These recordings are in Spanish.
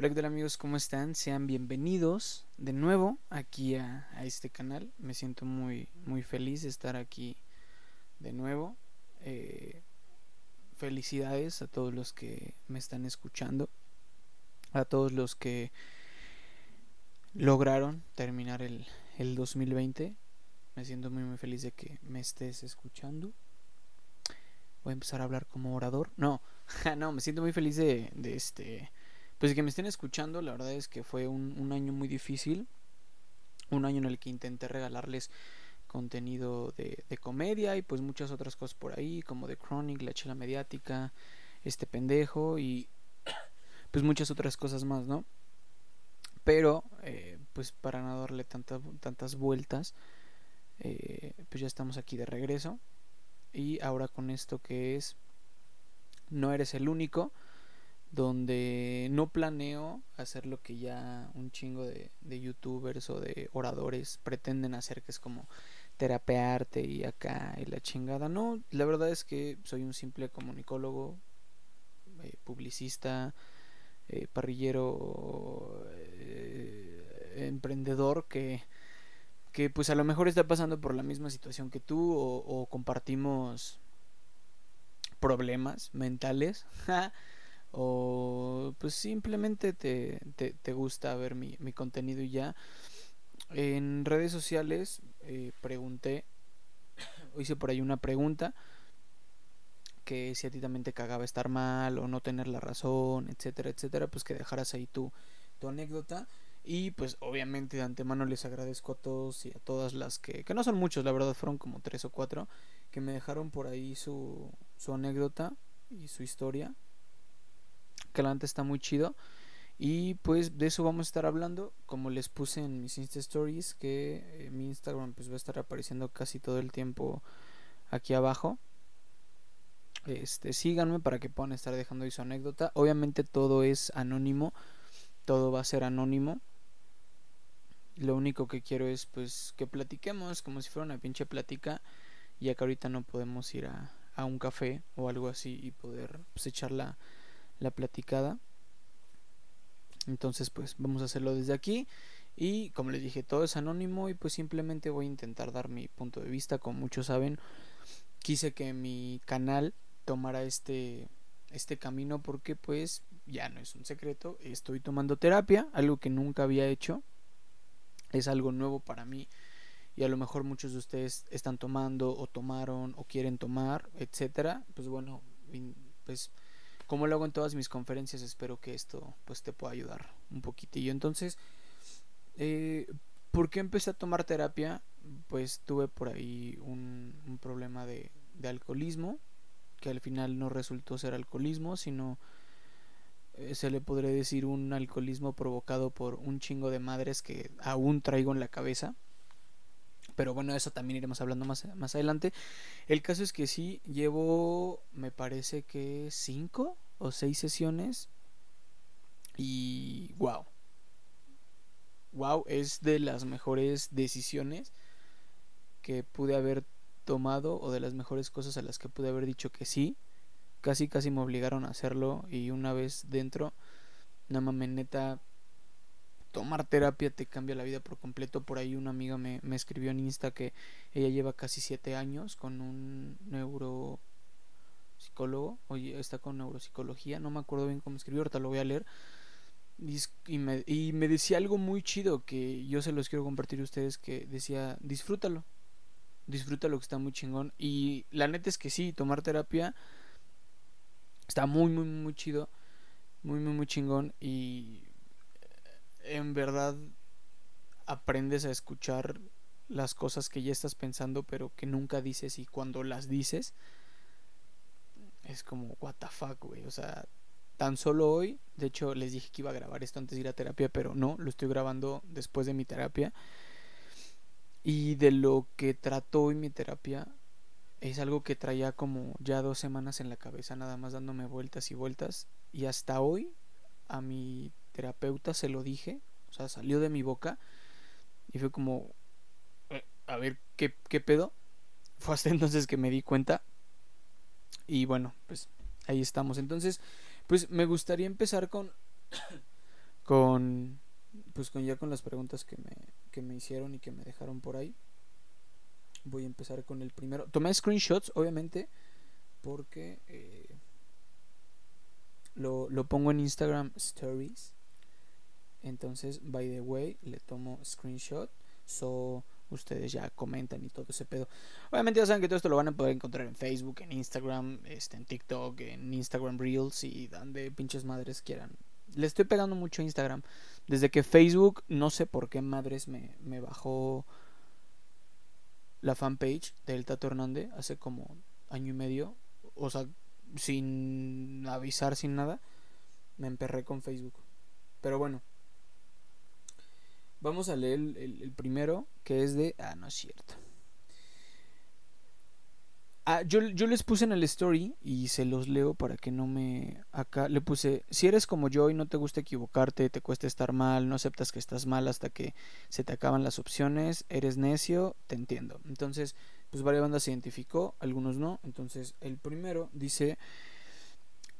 Hola, ¿qué tal amigos? ¿Cómo están? Sean bienvenidos de nuevo aquí a, este canal. Me siento muy, muy feliz de estar aquí de nuevo. Eh, felicidades a todos los que me están escuchando, a todos los que lograron terminar el, el 2020. Me siento muy, muy feliz de que me estés escuchando. Voy a empezar a hablar como orador. No, no, me siento muy feliz de este pues que me estén escuchando, la verdad es que fue un, año muy difícil, un año en el que intenté regalarles contenido de, comedia y pues muchas otras cosas por ahí, como The Chronic, La Chela Mediática, Este Pendejo y pues muchas otras cosas más, ¿no? Pero, eh, pues para no darle tantas vueltas, eh, pues ya estamos aquí de regreso. Y ahora con esto que es, no eres el único, donde no planeo hacer lo que ya un chingo de, youtubers o de oradores pretenden hacer, que es como terapearte y acá y la chingada. No, la verdad es que soy un simple comunicólogo, eh, publicista, eh, parrillero, eh, emprendedor que, que pues a lo mejor está pasando por la misma situación que tú o compartimos problemas mentales. o pues simplemente te, te, gusta ver mi, mi, contenido y ya. En redes sociales eh, pregunté, hice por ahí una pregunta que si a ti también te cagaba estar mal o no tener la razón, etcétera, etcétera, pues que dejaras ahí tu, tu anécdota. Y pues obviamente de antemano les agradezco a todos y a todas las que, que no son muchos, la verdad fueron como tres o cuatro, que me dejaron por ahí su, su anécdota y su historia que la está muy chido. Y pues de eso vamos a estar hablando, como les puse en mis Insta Stories, que eh, mi Instagram pues va a estar apareciendo casi todo el tiempo aquí abajo. Este, síganme para que puedan estar dejando ahí su anécdota. Obviamente todo es anónimo, todo va a ser anónimo. Lo único que quiero es pues que platiquemos como si fuera una pinche plática, ya que ahorita no podemos ir a, a un café o algo así y poder pues, echar la la platicada. Entonces pues vamos a hacerlo desde aquí. Y como les dije, todo es anónimo y pues simplemente voy a intentar dar mi punto de vista. Como muchos saben, quise que mi canal tomara este, este camino porque pues ya no es un secreto. Estoy tomando terapia, algo que nunca había hecho. Es algo nuevo para mí y a lo mejor muchos de ustedes están tomando o tomaron o quieren tomar, etcétera. Pues bueno, pues como lo hago en todas mis conferencias, espero que esto pues te pueda ayudar un poquitillo. Entonces, eh, ¿por qué empecé a tomar terapia? Pues tuve por ahí un, problema de, alcoholismo, que al final no resultó ser alcoholismo, sino eh, se le podría decir un alcoholismo provocado por un chingo de madres que aún traigo en la cabeza. Pero bueno, eso también iremos hablando más, más adelante. El caso es que sí, llevo, me parece que cinco o seis sesiones. Y wow. Wow, es de las mejores decisiones que pude haber tomado o de las mejores cosas a las que pude haber dicho que sí. Casi casi me obligaron a hacerlo y una vez dentro, nada más neta, tomar terapia te cambia la vida por completo. Por ahí una amiga me, me escribió en Insta que ella lleva casi siete años con un neuropsicólogo, oye, está con neuropsicología, no me acuerdo bien cómo escribió, ahorita lo voy a leer. Y me, y me decía algo muy chido que yo se los quiero compartir a ustedes que decía, disfrútalo, disfrútalo que está muy chingón. Y la neta es que sí, tomar terapia está muy, muy, muy chido, muy, muy, muy chingón. Y en verdad aprendes a escuchar las cosas que ya estás pensando pero que nunca dices y cuando las dices es como what the fuck, güey, o sea, tan solo hoy, de hecho les dije que iba a grabar esto antes de ir a terapia, pero no, lo estoy grabando después de mi terapia. Y de lo que trató hoy mi terapia es algo que traía como ya dos semanas en la cabeza, nada más dándome vueltas y vueltas. Y hasta hoy a mi terapeuta se lo dije, o sea, salió de mi boca y fue como, eh, a ver, ¿qué, ¿qué pedo? Fue hasta entonces que me di cuenta y bueno, pues ahí estamos. Entonces, pues me gustaría empezar con, con pues con ya con las preguntas que me, que me hicieron y que me dejaron por ahí. Voy a empezar con el primero. Tomé screenshots, obviamente, porque eh, lo, lo pongo en Instagram Stories. Entonces, by the way, le tomo screenshot. So, ustedes ya comentan y todo ese pedo. Obviamente ya saben que todo esto lo van a poder encontrar en Facebook, en Instagram, este, en TikTok, en Instagram Reels y donde pinches madres quieran. Le estoy pegando mucho a Instagram. Desde que Facebook, no sé por qué madres me, me bajó la fanpage del Tato Hernández hace como año y medio. O sea, sin avisar, sin nada. Me emperré con Facebook. Pero bueno. Vamos a leer el, primero, que es de... Ah, no es cierto. Ah, yo, yo, les puse en el story y se los leo para que no me... Acá le puse, si eres como yo y no te gusta equivocarte, te cuesta estar mal, no aceptas que estás mal hasta que se te acaban las opciones, eres necio, te entiendo. Entonces, pues varias bandas se identificó, algunos no. Entonces, el primero dice,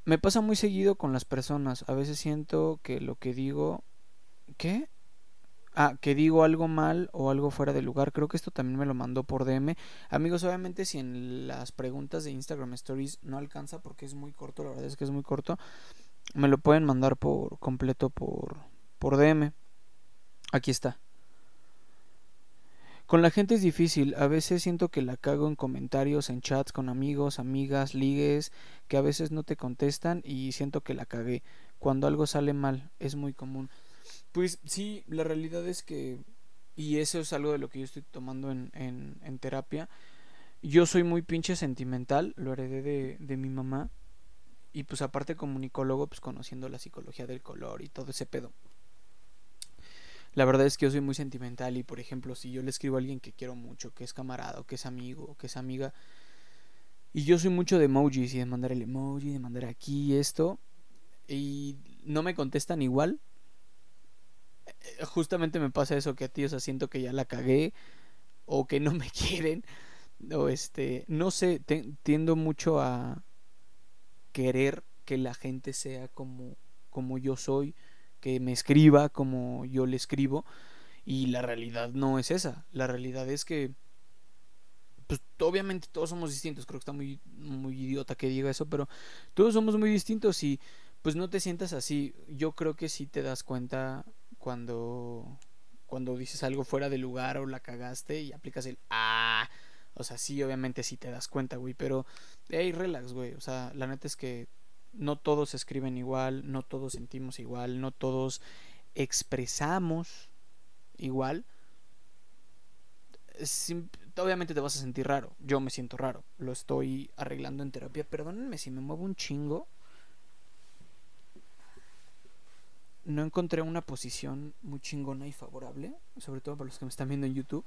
me pasa muy seguido con las personas, a veces siento que lo que digo... ¿Qué? Ah, que digo algo mal o algo fuera de lugar. Creo que esto también me lo mandó por DM. Amigos, obviamente si en las preguntas de Instagram Stories no alcanza porque es muy corto, la verdad es que es muy corto, me lo pueden mandar por completo por, por DM. Aquí está. Con la gente es difícil, a veces siento que la cago en comentarios, en chats con amigos, amigas, ligues, que a veces no te contestan y siento que la cagué. Cuando algo sale mal, es muy común. Pues sí, la realidad es que, y eso es algo de lo que yo estoy tomando en, en, terapia, yo soy muy pinche sentimental, lo heredé de, de mi mamá, y pues aparte comunicólogo, pues conociendo la psicología del color y todo ese pedo. La verdad es que yo soy muy sentimental y por ejemplo si yo le escribo a alguien que quiero mucho, que es camarada, que es amigo, que es amiga, y yo soy mucho de emojis y de mandar el emoji, de mandar aquí esto, y no me contestan igual, justamente me pasa eso que a ti, o sea, siento que ya la cagué o que no me quieren o este, no sé, tiendo mucho a querer que la gente sea como como yo soy, que me escriba como yo le escribo y la realidad no es esa, la realidad es que pues obviamente todos somos distintos, creo que está muy muy idiota que diga eso, pero todos somos muy distintos y pues no te sientas así. Yo creo que si te das cuenta cuando cuando dices algo fuera de lugar o la cagaste y aplicas el ah, o sea, sí, obviamente sí te das cuenta, güey, pero hey, relax, güey, o sea, la neta es que no todos escriben igual, no todos sentimos igual, no todos expresamos igual. obviamente te vas a sentir raro, yo me siento raro, lo estoy arreglando en terapia, perdónenme si me muevo un chingo, no encontré una posición muy chingona y favorable, sobre todo para los que me están viendo en YouTube.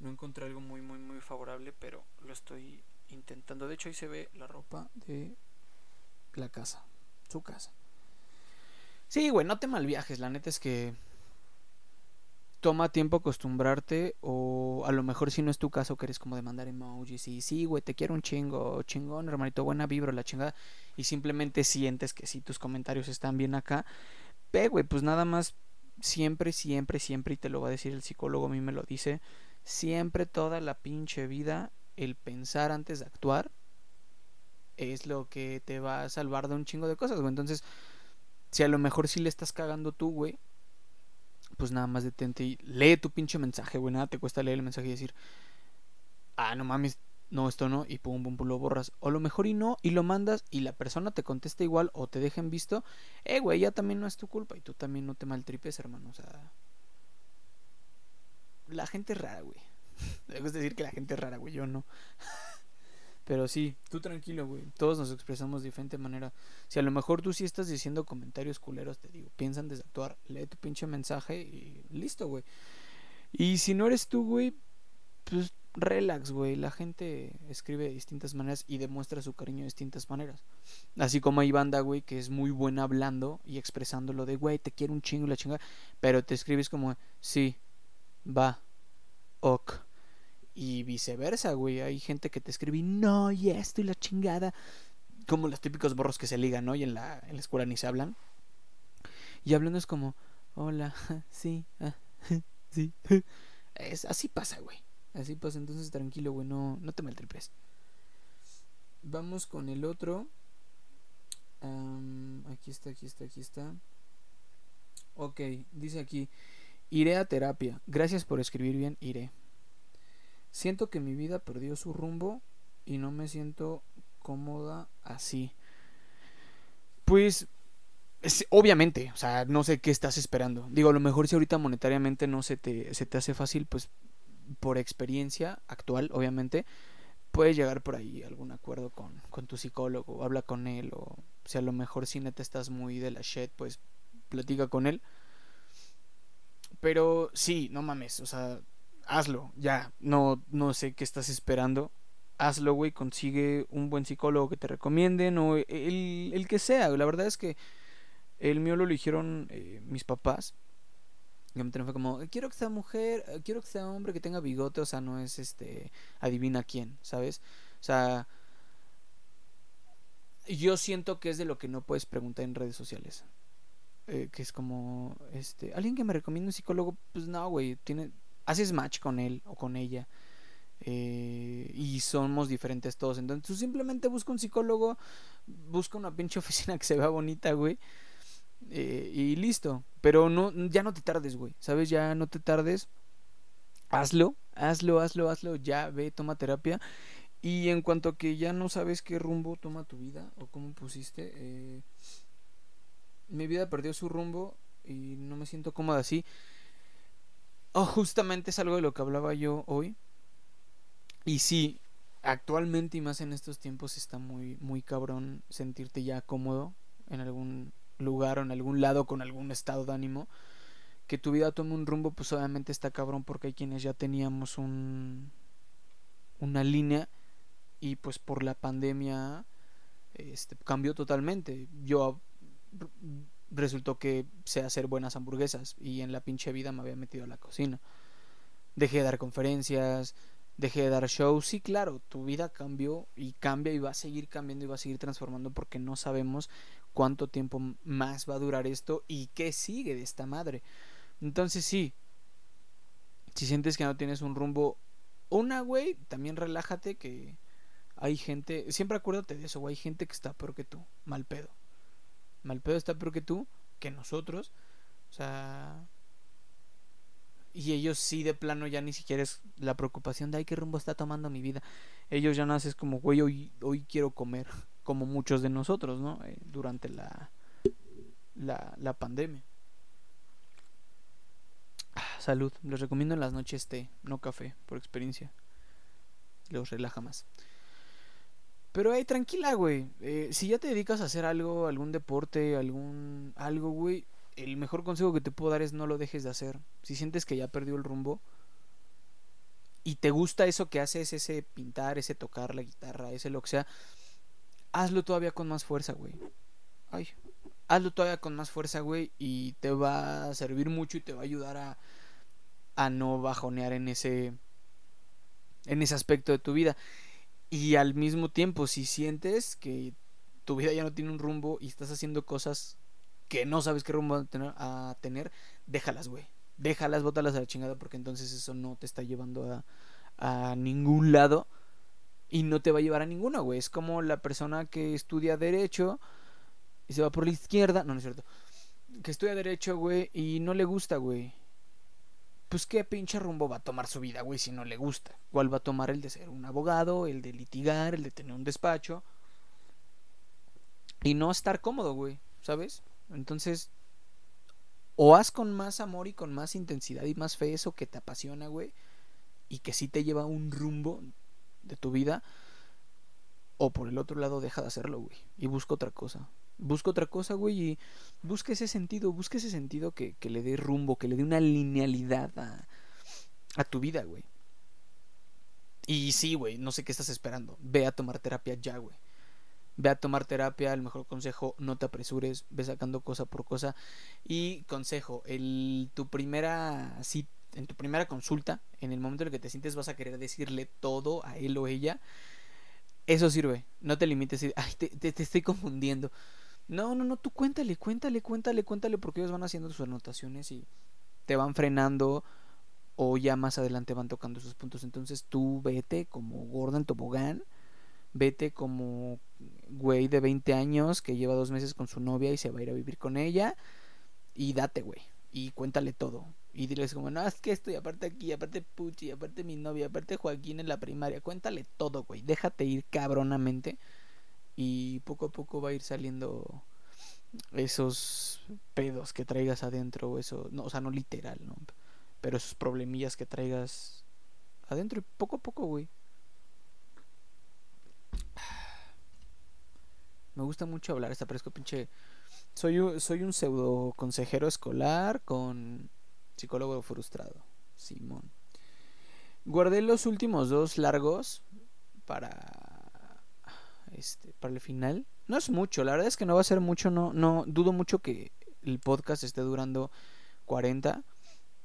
No encontré algo muy, muy, muy favorable, pero lo estoy intentando. De hecho, ahí se ve la ropa de la casa, su casa. Sí, güey, no te malviajes, la neta es que toma tiempo acostumbrarte o a lo mejor si no es tu caso que eres como de mandar emojis y sí, güey, te quiero un chingo, chingón, hermanito, buena vibra, la chingada y simplemente sientes que si tus comentarios están bien acá, ve, güey, pues nada más siempre, siempre, siempre y te lo va a decir el psicólogo, a mí me lo dice, siempre toda la pinche vida el pensar antes de actuar es lo que te va a salvar de un chingo de cosas, güey. Entonces, si a lo mejor sí le estás cagando tú, güey, pues nada más detente y lee tu pinche mensaje, güey. Nada te cuesta leer el mensaje y decir, ah, no mames, no, esto no, y pum, pum, pum, lo borras. O lo mejor y no, y lo mandas y la persona te contesta igual o te dejen visto, eh, güey, ya también no es tu culpa y tú también no te maltripes, hermano. O sea, la gente es rara, güey. Debes decir que la gente es rara, güey, yo no. Pero sí, tú tranquilo, güey. Todos nos expresamos de diferente manera. Si a lo mejor tú sí estás diciendo comentarios culeros, te digo, piensa antes de actuar, lee tu pinche mensaje y listo, güey. Y si no eres tú, güey, pues relax, güey. La gente escribe de distintas maneras y demuestra su cariño de distintas maneras. Así como hay banda, güey, que es muy buena hablando y expresando lo de, güey, te quiero un chingo la chingada. Pero te escribes como, sí, va, ok y viceversa, güey. Hay gente que te escribe, no, y esto y la chingada. Como los típicos borros que se ligan, ¿no? Y en la, en la escuela ni se hablan. Y hablando es como, hola, sí, ah, sí. Es, así pasa, güey. Así pasa, entonces tranquilo, güey, no, no te maltripes. Vamos con el otro. aquí está, aquí está, aquí está. Ok, dice aquí, iré a terapia. Gracias por escribir bien, iré. Siento que mi vida perdió su rumbo y no me siento cómoda así. Pues obviamente, o sea, no sé qué estás esperando. Digo, a lo mejor si ahorita monetariamente no se te, se te hace fácil, pues por experiencia actual, obviamente, puedes llegar por ahí a algún acuerdo con, con tu psicólogo, habla con él, o si a lo mejor si neta estás muy de la shit, pues platica con él. Pero sí, no mames, o sea, hazlo, ya, no, no sé qué estás esperando. Hazlo, güey, consigue un buen psicólogo que te recomienden o el, el que sea. La verdad es que el mío lo eligieron eh, mis papás. Y fue como, quiero que sea mujer, eh, quiero que sea hombre que tenga bigote, o sea, no es este, adivina quién, ¿sabes? O sea, yo siento que es de lo que no puedes preguntar en redes sociales. Eh, que es como, este, alguien que me recomienda un psicólogo, pues no, güey, tiene, haces match con él o con ella. y somos diferentes todos. Entonces tú simplemente busca un psicólogo, busca una pinche oficina que se vea bonita, güey. Eh, y listo. Pero no, ya no te tardes, güey. ¿Sabes? Ya no te tardes. Hazlo, hazlo, hazlo, hazlo. Ya ve, toma terapia. Y en cuanto a que ya no sabes qué rumbo toma tu vida o cómo pusiste, eh, mi vida perdió su rumbo y no me siento cómoda así. Oh, justamente es algo de lo que hablaba yo hoy. Y sí, actualmente y más en estos tiempos está muy, muy cabrón sentirte ya cómodo en algún lugar o en algún lado con algún estado de ánimo, que tu vida tome un rumbo, pues obviamente está cabrón porque hay quienes ya teníamos un una línea y pues por la pandemia este cambió totalmente. Yo resultó que sé hacer buenas hamburguesas y en la pinche vida me había metido a la cocina. Dejé de dar conferencias, dejé de dar shows. Sí, claro, tu vida cambió y cambia y va a seguir cambiando y va a seguir transformando porque no sabemos cuánto tiempo más va a durar esto y qué sigue de esta madre. Entonces sí, si sientes que no tienes un rumbo, una, güey, también relájate que hay gente, siempre acuérdate de eso, güey, hay gente que está peor que tú, mal pedo. Mal pedo está peor que tú, que nosotros. O sea, y ellos sí de plano ya ni siquiera es la preocupación de ay qué rumbo está tomando mi vida. Ellos ya naces como güey hoy, hoy quiero comer como muchos de nosotros, ¿no? Eh, durante la, la, la pandemia. Ah, salud. Les recomiendo en las noches té, no café, por experiencia. Los relaja más. Pero ahí tranquila, güey. Eh, si ya te dedicas a hacer algo, algún deporte, algún algo, güey, el mejor consejo que te puedo dar es no lo dejes de hacer. Si sientes que ya perdió el rumbo y te gusta eso que haces, ese pintar, ese tocar la guitarra, ese lo que sea, hazlo todavía con más fuerza, güey. Ay, hazlo todavía con más fuerza, güey, y te va a servir mucho y te va a ayudar a, a no bajonear en ese en ese aspecto de tu vida. Y al mismo tiempo, si sientes que tu vida ya no tiene un rumbo y estás haciendo cosas que no sabes qué rumbo a tener, déjalas, güey. Déjalas, bótalas a la chingada porque entonces eso no te está llevando a, a ningún lado y no te va a llevar a ninguna, güey. Es como la persona que estudia derecho y se va por la izquierda, no, no es cierto. Que estudia derecho, güey, y no le gusta, güey. Pues qué pinche rumbo va a tomar su vida, güey, si no le gusta. ¿Cuál va a tomar el de ser un abogado, el de litigar, el de tener un despacho? Y no estar cómodo, güey, ¿sabes? Entonces, o haz con más amor y con más intensidad y más fe eso que te apasiona, güey, y que sí te lleva a un rumbo de tu vida. O por el otro lado, deja de hacerlo, güey. Y busca otra cosa. Busca otra cosa, güey. Y busca ese sentido. Busca ese sentido que, que le dé rumbo, que le dé una linealidad a, a tu vida, güey. Y sí, güey, no sé qué estás esperando. Ve a tomar terapia ya, güey. Ve a tomar terapia, el mejor consejo, no te apresures, ve sacando cosa por cosa. Y consejo, el, tu primera cita en tu primera consulta, en el momento en el que te sientes vas a querer decirle todo a él o ella, eso sirve. No te limites. Ay, te, te, estoy confundiendo. No, no, no, tú cuéntale, cuéntale, cuéntale, cuéntale, porque ellos van haciendo sus anotaciones y te van frenando o ya más adelante van tocando sus puntos. Entonces tú vete como Gordon Tobogán, vete como güey de 20 años que lleva dos meses con su novia y se va a ir a vivir con ella y date, güey, y cuéntale todo. Y diles como, no, es que esto y aparte aquí, aparte Puchi, aparte mi novia, aparte Joaquín en la primaria. Cuéntale todo, güey. Déjate ir cabronamente. Y poco a poco va a ir saliendo esos pedos que traigas adentro. O eso, no, o sea, no literal, ¿no? Pero esos problemillas que traigas adentro. Y poco a poco, güey. Me gusta mucho hablar, esta parezco pinche... Soy soy un pseudo consejero escolar con Psicólogo frustrado. Simón. Guardé los últimos dos largos para este para el final. No es mucho, la verdad es que no va a ser mucho, no no dudo mucho que el podcast esté durando 40,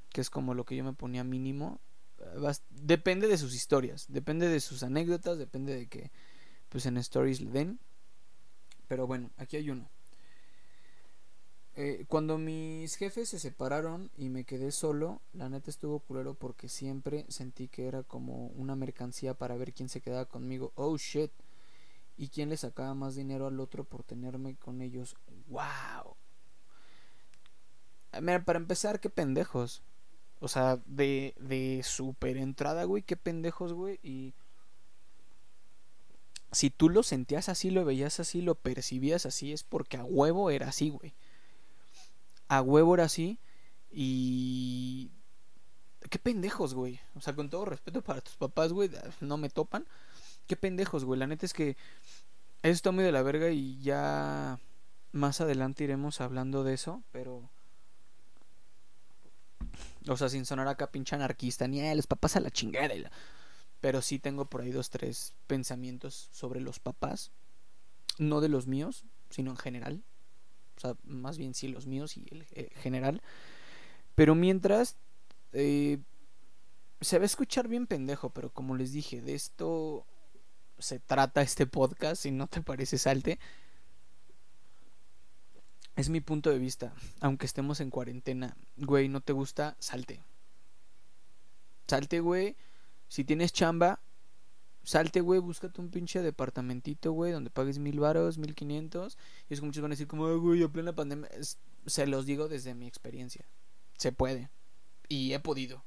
que es como lo que yo me ponía mínimo. Depende de sus historias, depende de sus anécdotas, depende de que pues en stories le den. Pero bueno, aquí hay uno. Eh, cuando mis jefes se separaron y me quedé solo, la neta estuvo culero porque siempre sentí que era como una mercancía para ver quién se quedaba conmigo. Oh shit. Y quién le sacaba más dinero al otro por tenerme con ellos. Wow. Mira, para empezar, qué pendejos. O sea, de, de super entrada, güey, qué pendejos, güey. Y si tú lo sentías así, lo veías así, lo percibías así, es porque a huevo era así, güey a huevo era así. Y. Qué pendejos, güey. O sea, con todo respeto para tus papás, güey, no me topan. Qué pendejos, güey. La neta es que eso está muy de la verga y ya más adelante iremos hablando de eso, pero. O sea, sin sonar acá pinche anarquista, ni a los papás a la chingada. Pero sí tengo por ahí dos, tres pensamientos sobre los papás. No de los míos, sino en general o sea, más bien sí los míos y el, eh, general. Pero mientras, eh, se va a escuchar bien pendejo, pero como les dije, de esto se trata este podcast, si no te parece salte. Es mi punto de vista, aunque estemos en cuarentena. Güey, no te gusta, salte. Salte, güey. Si tienes chamba, Salte, güey, búscate un pinche departamentito, güey, donde pagues mil varos, mil quinientos. Y es que muchos van a decir como, güey, a plena pandemia. se los digo desde mi experiencia. Se puede. Y he podido.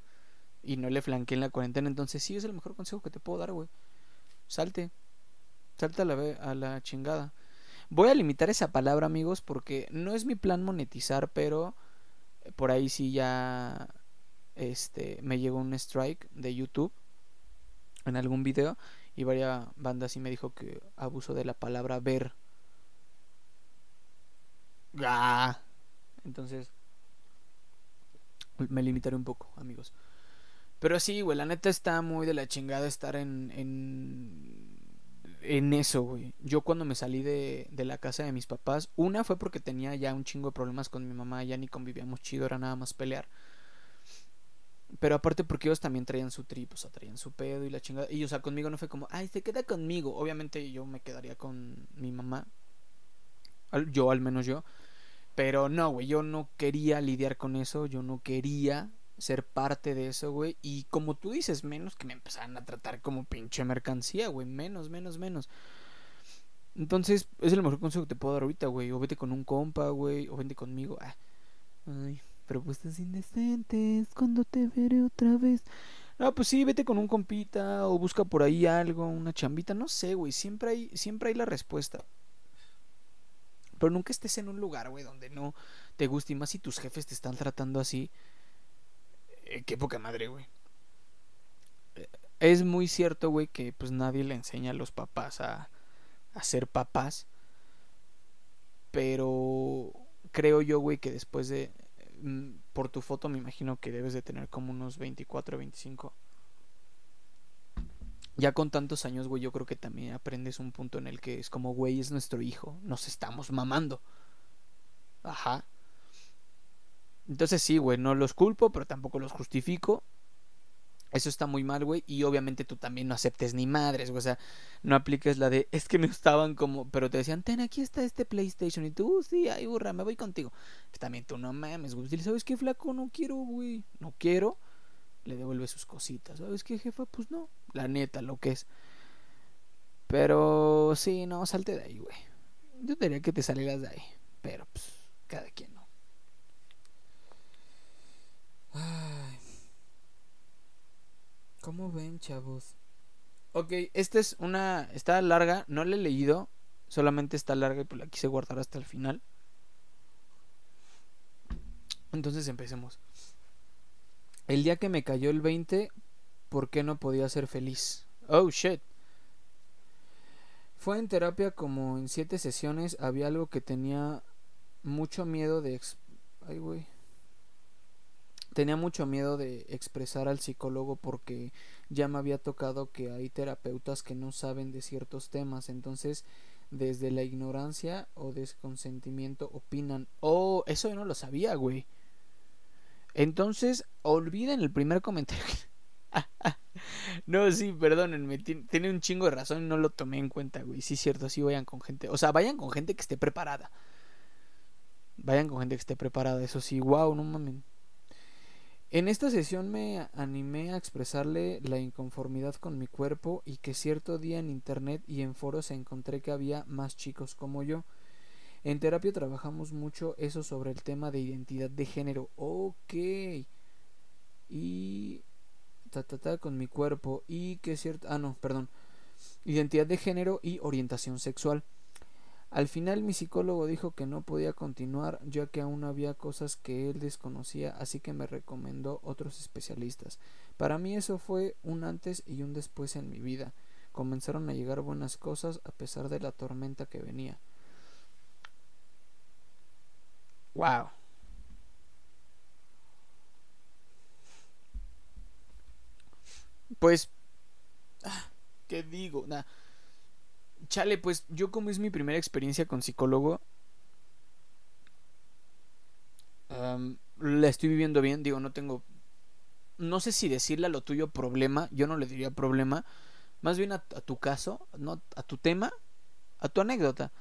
Y no le flanqueé en la cuarentena. Entonces sí es el mejor consejo que te puedo dar, güey. Salte. Salte a la, chingada. Voy a limitar esa palabra, amigos, porque no es mi plan monetizar, pero por ahí sí ya este me llegó un strike de YouTube en algún video y varias bandas sí me dijo que abuso de la palabra ver. Ah. Entonces me limitaré un poco, amigos. Pero sí, güey, la neta está muy de la chingada estar en en en eso, güey. Yo cuando me salí de, de la casa de mis papás, una fue porque tenía ya un chingo de problemas con mi mamá, ya ni convivíamos chido, era nada más pelear. Pero aparte porque ellos también traían su trip, o sea, traían su pedo y la chingada. Y o sea, conmigo no fue como, ay, se queda conmigo. Obviamente yo me quedaría con mi mamá. Yo, al menos yo. Pero no, güey, yo no quería lidiar con eso. Yo no quería ser parte de eso, güey. Y como tú dices, menos que me empezaran a tratar como pinche mercancía, güey. Menos, menos, menos. Entonces, es el mejor consejo que te puedo dar ahorita, güey. O vete con un compa, güey. O vente conmigo. Ah. Ay, propuestas indecentes, cuando te veré otra vez. No, pues sí, vete con un compita o busca por ahí algo, una chambita, no sé, güey, siempre hay siempre hay la respuesta. Pero nunca estés en un lugar, güey, donde no te guste y más si tus jefes te están tratando así. Eh, qué poca madre, güey. Es muy cierto, güey, que pues nadie le enseña a los papás a, a ser papás. Pero creo yo, güey, que después de Mm, por tu foto me imagino que debes de tener como unos 24, 25. Ya con tantos años, güey, yo creo que también aprendes un punto en el que es como, güey, es nuestro hijo, nos estamos mamando. Ajá. Entonces sí, güey, no los culpo, pero tampoco los justifico. Eso está muy mal, güey. Y obviamente tú también no aceptes ni madres, güey. O sea, no apliques la de, es que me estaban como, pero te decían, ten, aquí está este PlayStation. Y tú, uh, sí, ay, burra, me voy contigo. Pues también tú no mames, güey. ¿Sabes qué, flaco? No quiero, güey. No quiero. Le devuelve sus cositas. ¿Sabes qué, jefa? Pues no. La neta, lo que es. Pero sí, no, salte de ahí, güey. Yo diría que te salieras de ahí. Pero, pues, cada quien, ¿no? Ay. ¿Cómo ven, chavos? Ok, esta es una. Está larga, no la he leído. Solamente está larga y pues la quise guardar hasta el final. Entonces empecemos. El día que me cayó el 20, ¿por qué no podía ser feliz? Oh shit. Fue en terapia como en siete sesiones. Había algo que tenía mucho miedo de. Ay, güey tenía mucho miedo de expresar al psicólogo porque ya me había tocado que hay terapeutas que no saben de ciertos temas, entonces desde la ignorancia o desconsentimiento opinan. Oh, eso yo no lo sabía, güey. Entonces, olviden el primer comentario. no, sí, perdónenme, tiene un chingo de razón y no lo tomé en cuenta, güey. Sí, cierto, sí vayan con gente, o sea, vayan con gente que esté preparada. Vayan con gente que esté preparada, eso sí, wow, no mames. En esta sesión me animé a expresarle la inconformidad con mi cuerpo y que cierto día en internet y en foros encontré que había más chicos como yo. En terapia trabajamos mucho eso sobre el tema de identidad de género. Ok. Y... Ta, ta, ta, con mi cuerpo y que cierto... Ah, no, perdón. Identidad de género y orientación sexual. Al final mi psicólogo dijo que no podía continuar ya que aún había cosas que él desconocía, así que me recomendó otros especialistas. Para mí eso fue un antes y un después en mi vida. Comenzaron a llegar buenas cosas a pesar de la tormenta que venía. Wow. Pues ah, ¿qué digo? Nah chale, pues yo como es mi primera experiencia con psicólogo, la estoy viviendo bien, digo, no tengo, no sé si decirle a lo tuyo problema, yo no le diría problema, más bien a, tu caso, no a tu tema, a tu anécdota,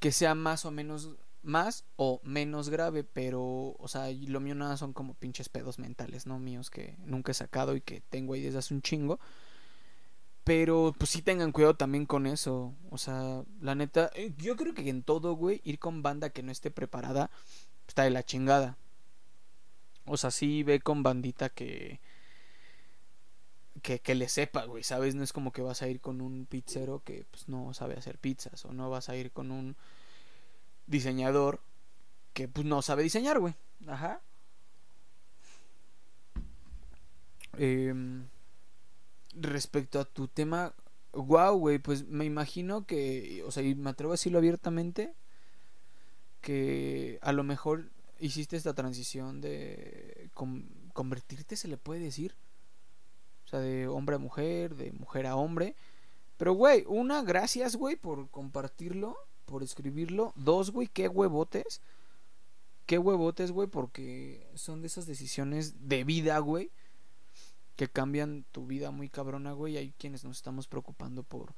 que sea más o menos, más o menos grave, pero, o sea, lo mío nada son como pinches pedos mentales, no míos que nunca he sacado y que tengo ahí desde hace un chingo. Pero pues sí tengan cuidado también con eso. O sea, la neta, eh, yo creo que en todo, güey, ir con banda que no esté preparada está de la chingada. O sea, sí ve con bandita que que, que le sepa, güey, ¿sabes? No es como que vas a ir con un pizzero que pues no sabe hacer pizzas o no vas a ir con un diseñador que pues no sabe diseñar, güey. Ajá. Eh, respecto a tu tema, wow, güey, pues me imagino que, o sea, y me atrevo a decirlo abiertamente, que a lo mejor hiciste esta transición de convertirte, se le puede decir, o sea, de hombre a mujer, de mujer a hombre. Pero, güey, una, gracias, güey, por compartirlo, por escribirlo. Dos, güey, qué huevotes. Qué huevotes, güey, porque son de esas decisiones de vida, güey que cambian tu vida muy cabrona, güey. Hay quienes nos estamos preocupando por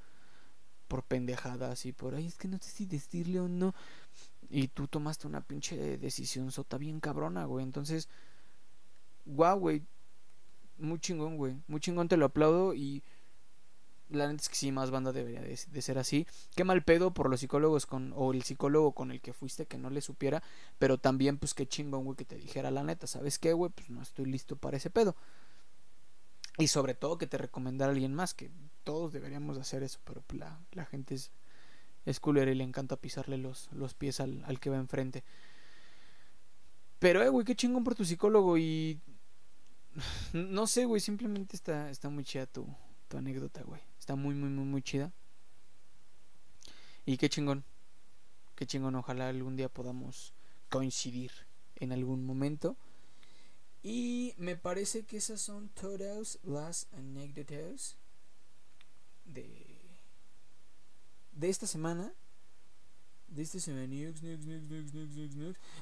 por pendejadas y por ay, es que no sé si decirle o no. Y tú tomaste una pinche decisión sota bien cabrona, güey. Entonces, guau, güey. Muy chingón, güey. Muy chingón, te lo aplaudo y la neta es que sí, más banda debería de, de, ser así. Qué mal pedo por los psicólogos con, o el psicólogo con el que fuiste que no le supiera, pero también pues qué chingón, güey, que te dijera la neta, ¿sabes qué, güey? Pues no estoy listo para ese pedo. Y sobre todo que te recomendara a alguien más, que todos deberíamos hacer eso, pero la, la gente es, es culera y le encanta pisarle los, los pies al, al que va enfrente. Pero, eh, güey, qué chingón por tu psicólogo y... No sé, güey, simplemente está, está muy chida tu, tu anécdota, güey. Está muy, muy, muy, muy chida. Y qué chingón. Qué chingón, ojalá algún día podamos coincidir en algún momento. Y me parece que esas son todas las anécdotas de, de esta semana. De esta semana.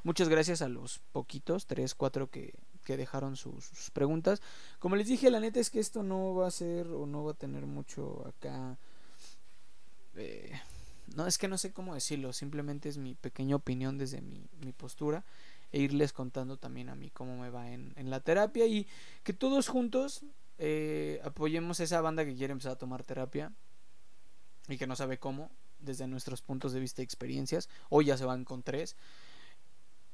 Muchas gracias a los poquitos, 3, 4 que, que dejaron sus, sus, preguntas. Como les dije, la neta es que esto no va a ser o no va a tener mucho acá. Eh, no, es que no sé cómo decirlo, simplemente es mi pequeña opinión desde mi, mi postura e irles contando también a mí cómo me va en, la terapia y que todos juntos eh, apoyemos a esa banda que quiere empezar a tomar terapia y que no sabe cómo, desde nuestros puntos de vista y experiencias. Hoy ya se van con tres.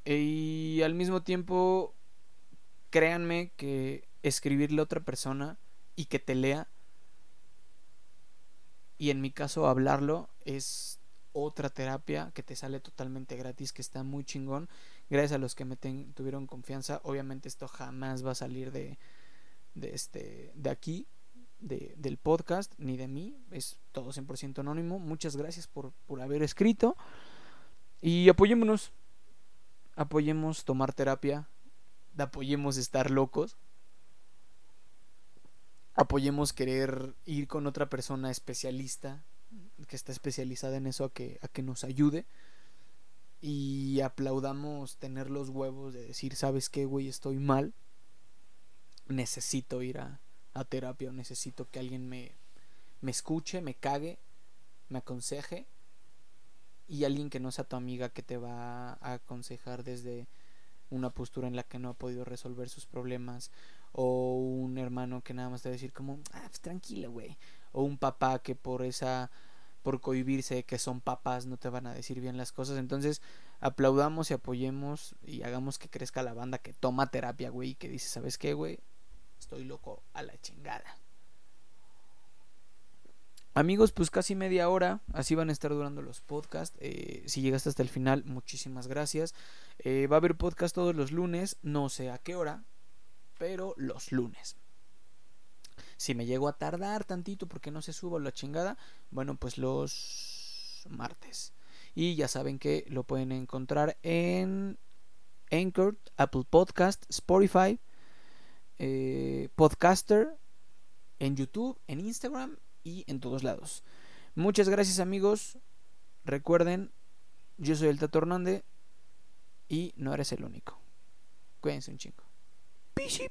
Y al mismo tiempo, créanme que escribirle a otra persona y que te lea, y en mi caso hablarlo, es otra terapia que te sale totalmente gratis, que está muy chingón. Gracias a los que me tuvieron confianza. Obviamente esto jamás va a salir de, de, este, de aquí, de, del podcast, ni de mí. Es todo 100% anónimo. Muchas gracias por, por haber escrito. Y apoyémonos. Apoyemos tomar terapia. Apoyemos estar locos. Apoyemos querer ir con otra persona especialista que está especializada en eso a que, a que nos ayude. Y aplaudamos tener los huevos de decir, ¿sabes qué, güey? Estoy mal. Necesito ir a, terapia o necesito que alguien me, me escuche, me cague, me aconseje. Y alguien que no sea tu amiga que te va a aconsejar desde una postura en la que no ha podido resolver sus problemas. O un hermano que nada más te va a decir como, ah, pues tranquilo, güey. O un papá que por esa por cohibirse que son papás no te van a decir bien las cosas. Entonces, aplaudamos y apoyemos y hagamos que crezca la banda que toma terapia, güey, y que dice, ¿sabes qué, güey? Estoy loco a la chingada. Amigos, pues casi media hora, así van a estar durando los podcasts. Eh, si llegaste hasta el final, muchísimas gracias. Eh, va a haber podcast todos los lunes, no sé a qué hora, pero los lunes. Si me llego a tardar tantito porque no se subo la chingada, bueno, pues los martes. Y ya saben que lo pueden encontrar en Anchor, Apple Podcast, Spotify, eh, Podcaster, en YouTube, en Instagram y en todos lados. Muchas gracias amigos. Recuerden, yo soy el Tato Hernández y no eres el único. Cuídense un chingo. Peace.